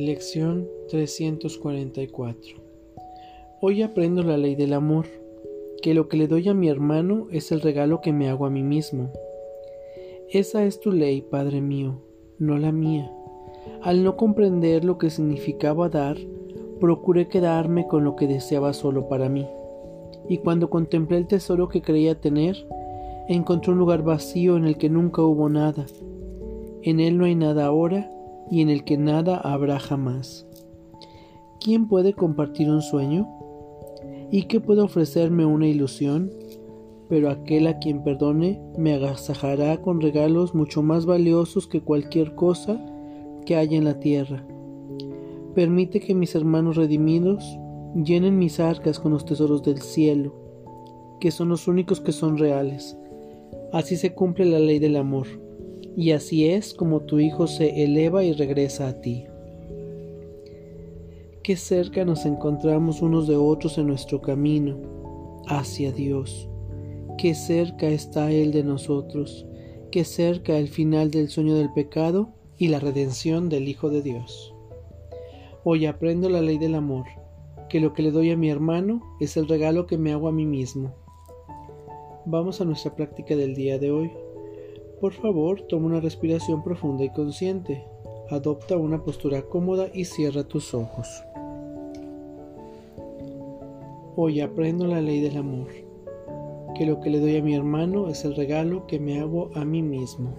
Lección 344 Hoy aprendo la ley del amor, que lo que le doy a mi hermano es el regalo que me hago a mí mismo. Esa es tu ley, Padre mío, no la mía. Al no comprender lo que significaba dar, procuré quedarme con lo que deseaba solo para mí. Y cuando contemplé el tesoro que creía tener, encontré un lugar vacío en el que nunca hubo nada. En él no hay nada ahora y en el que nada habrá jamás. ¿Quién puede compartir un sueño? ¿Y qué puede ofrecerme una ilusión? Pero aquel a quien perdone me agasajará con regalos mucho más valiosos que cualquier cosa que haya en la tierra. Permite que mis hermanos redimidos llenen mis arcas con los tesoros del cielo, que son los únicos que son reales. Así se cumple la ley del amor y así es como tu Hijo se eleva y regresa a ti. Qué cerca nos encontramos unos de otros en nuestro camino hacia Dios. Qué cerca está Él de nosotros. Qué cerca el final del sueño del pecado y la redención del Hijo de Dios. Hoy aprendo la ley del amor, que lo que le doy a mi hermano es el regalo que me hago a mí mismo. Vamos a nuestra práctica del día de hoy. Por favor, toma una respiración profunda y consciente. Adopta una postura cómoda y cierra tus ojos. Hoy aprendo la ley del amor, que lo que le doy a mi hermano es el regalo que me hago a mí mismo.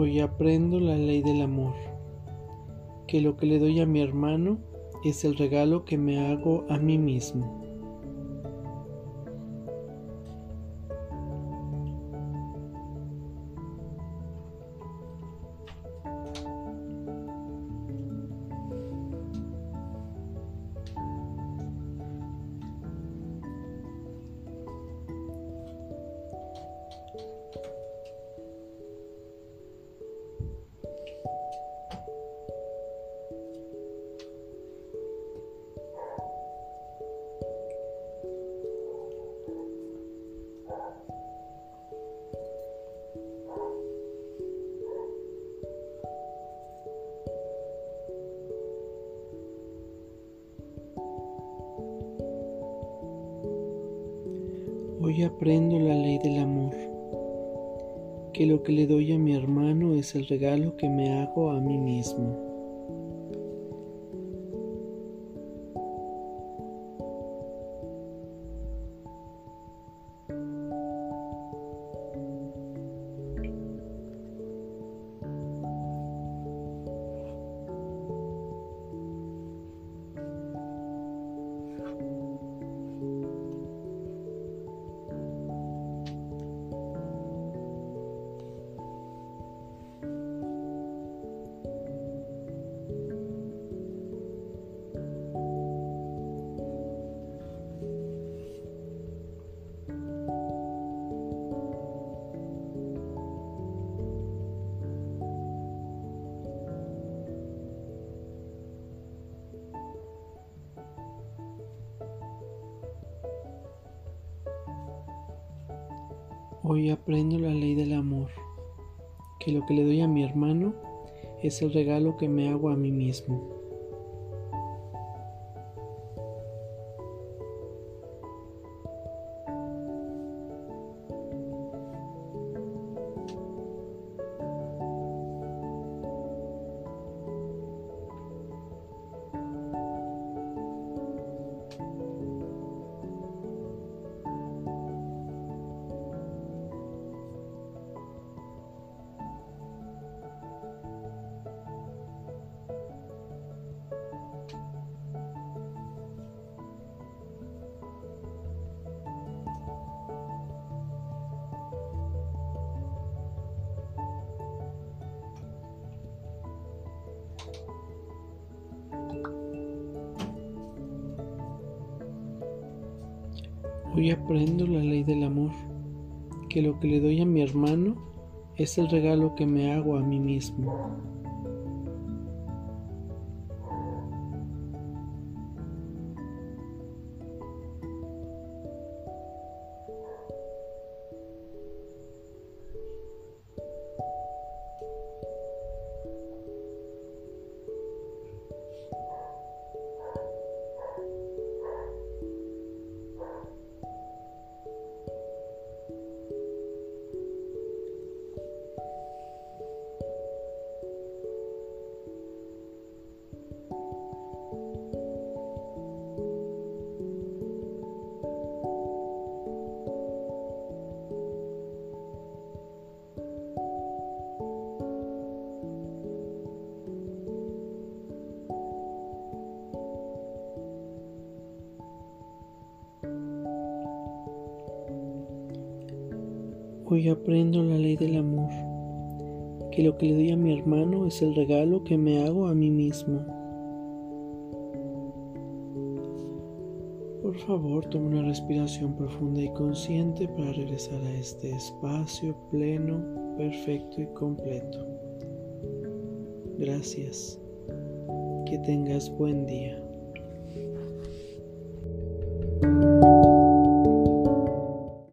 Hoy aprendo la ley del amor, que lo que le doy a mi hermano es el regalo que me hago a mí mismo. Hoy aprendo la ley del amor, que lo que le doy a mi hermano es el regalo que me hago a mí mismo. Hoy aprendo la ley del amor, que lo que le doy a mi hermano es el regalo que me hago a mí mismo. Hoy aprendo la ley del amor, que lo que le doy a mi hermano es el regalo que me hago a mí mismo. Hoy aprendo la ley del amor, que lo que le doy a mi hermano es el regalo que me hago a mí mismo. Por favor, toma una respiración profunda y consciente para regresar a este espacio pleno, perfecto y completo. Gracias. Que tengas buen día.